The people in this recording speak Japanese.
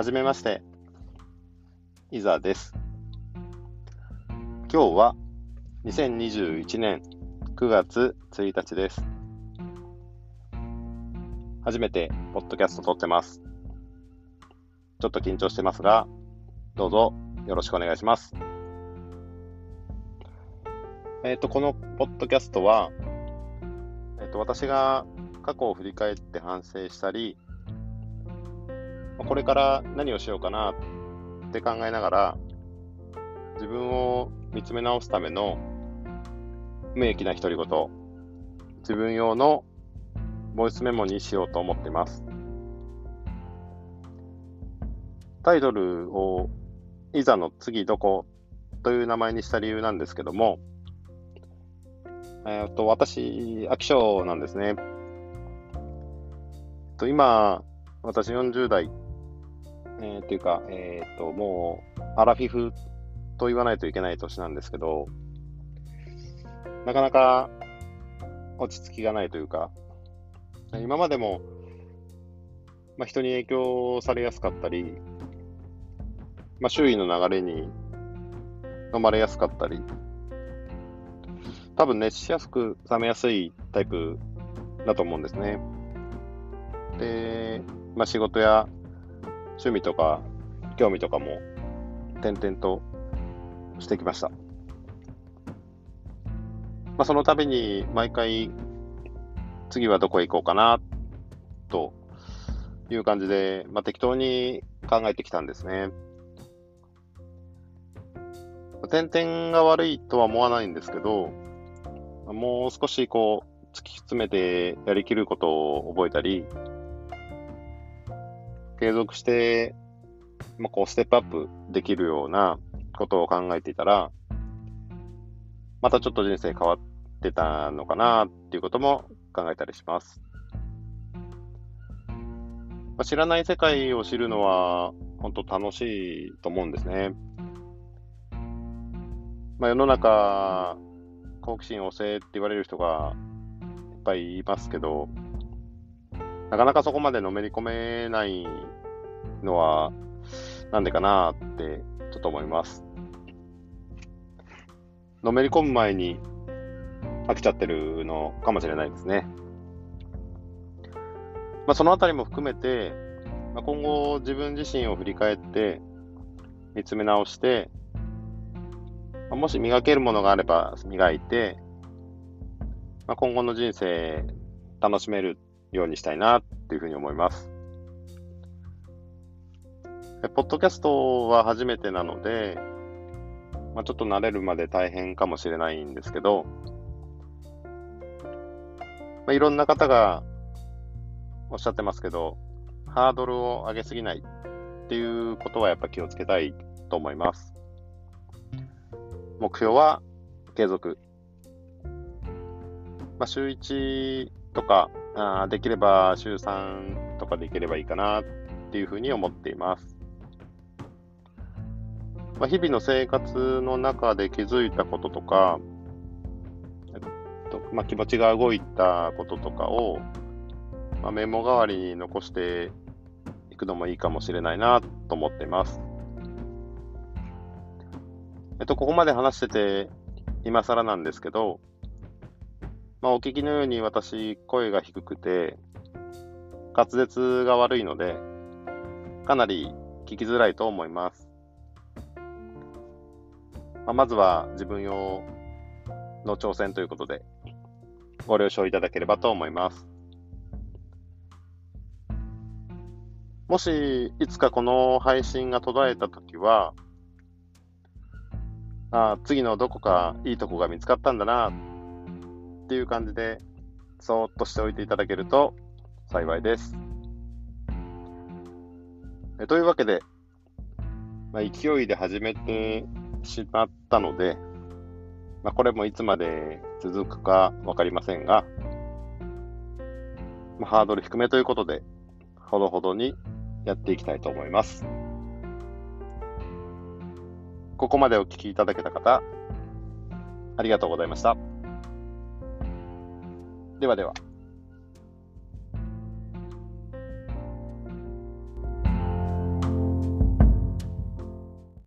はじめまして。いざです。今日は2021年9月1日です。初めてポッドキャスト撮ってます。ちょっと緊張してますが、どうぞよろしくお願いします。えっ、ー、と、このポッドキャストは、えっ、ー、と、私が過去を振り返って反省したり、これから何をしようかなって考えながら、自分を見つめ直すための無益な独り言、自分用のボイスメモにしようと思っています。タイトルをいざの次どこという名前にした理由なんですけども、えっ、と、私、飽き性なんですね。と今、私40代、えー、っていうか、えっ、と、もう、アラフィフと言わないといけない年なんですけど、なかなか落ち着きがないというか、今までも、まあ、人に影響されやすかったり、まあ、周囲の流れに飲まれやすかったり、多分熱しやすく冷めやすいタイプだと思うんですね。で、まあ、仕事や趣味とか興味とかも点々としてきました。まあ、その度に毎回次はどこへ行こうかなという感じで、まあ、適当に考えてきたんですね。点々が悪いとは思わないんですけど、もう少しこう、突き詰めてやりきることを覚えたり、継続して、まあ、こう、ステップアップできるようなことを考えていたら、またちょっと人生変わってたのかなっていうことも考えたりします。まあ、知らない世界を知るのは本当楽しいと思うんですね。まあ、世の中、好奇心旺盛って言われる人がいっぱいいますけど、なかなかそこまでのめり込めないのは、なんでかなってちょっと思います。のめり込む前に飽きちゃってるのかもしれないですね。まあ、そのあたりも含めて、まあ、今後自分自身を振り返って見つめ直して、まあ、もし磨けるものがあれば磨いて、まあ、今後の人生楽しめるようにしたいなっていうふうに思います。ポッドキャストは初めてなので、まあ、ちょっと慣れるまで大変かもしれないんですけど、まあ、いろんな方がおっしゃってますけど、ハードルを上げすぎないっていうことはやっぱ気をつけたいと思います。目標は継続。まあ、週1とかあ、できれば週3とかでいければいいかなっていうふうに思っています。まあ、日々の生活の中で気づいたこととか、えっとまあ、気持ちが動いたこととかを、まあ、メモ代わりに残していくのもいいかもしれないなと思っています。えっと、ここまで話してて、今更なんですけど、まあ、お聞きのように私、声が低くて、滑舌が悪いので、かなり聞きづらいと思います。まあ、まずは自分用の挑戦ということで、ご了承いただければと思います。もし、いつかこの配信が途絶えたときは、あ次のどこかいいとこが見つかったんだなっていう感じで、そーっとしておいていただけると幸いです。えというわけで、まあ、勢いで始めてしまったので、まあ、これもいつまで続くかわかりませんが、まあ、ハードル低めということで、ほどほどにやっていきたいと思います。ここまでお聞きいただけた方、ありがとうございました。ではでは。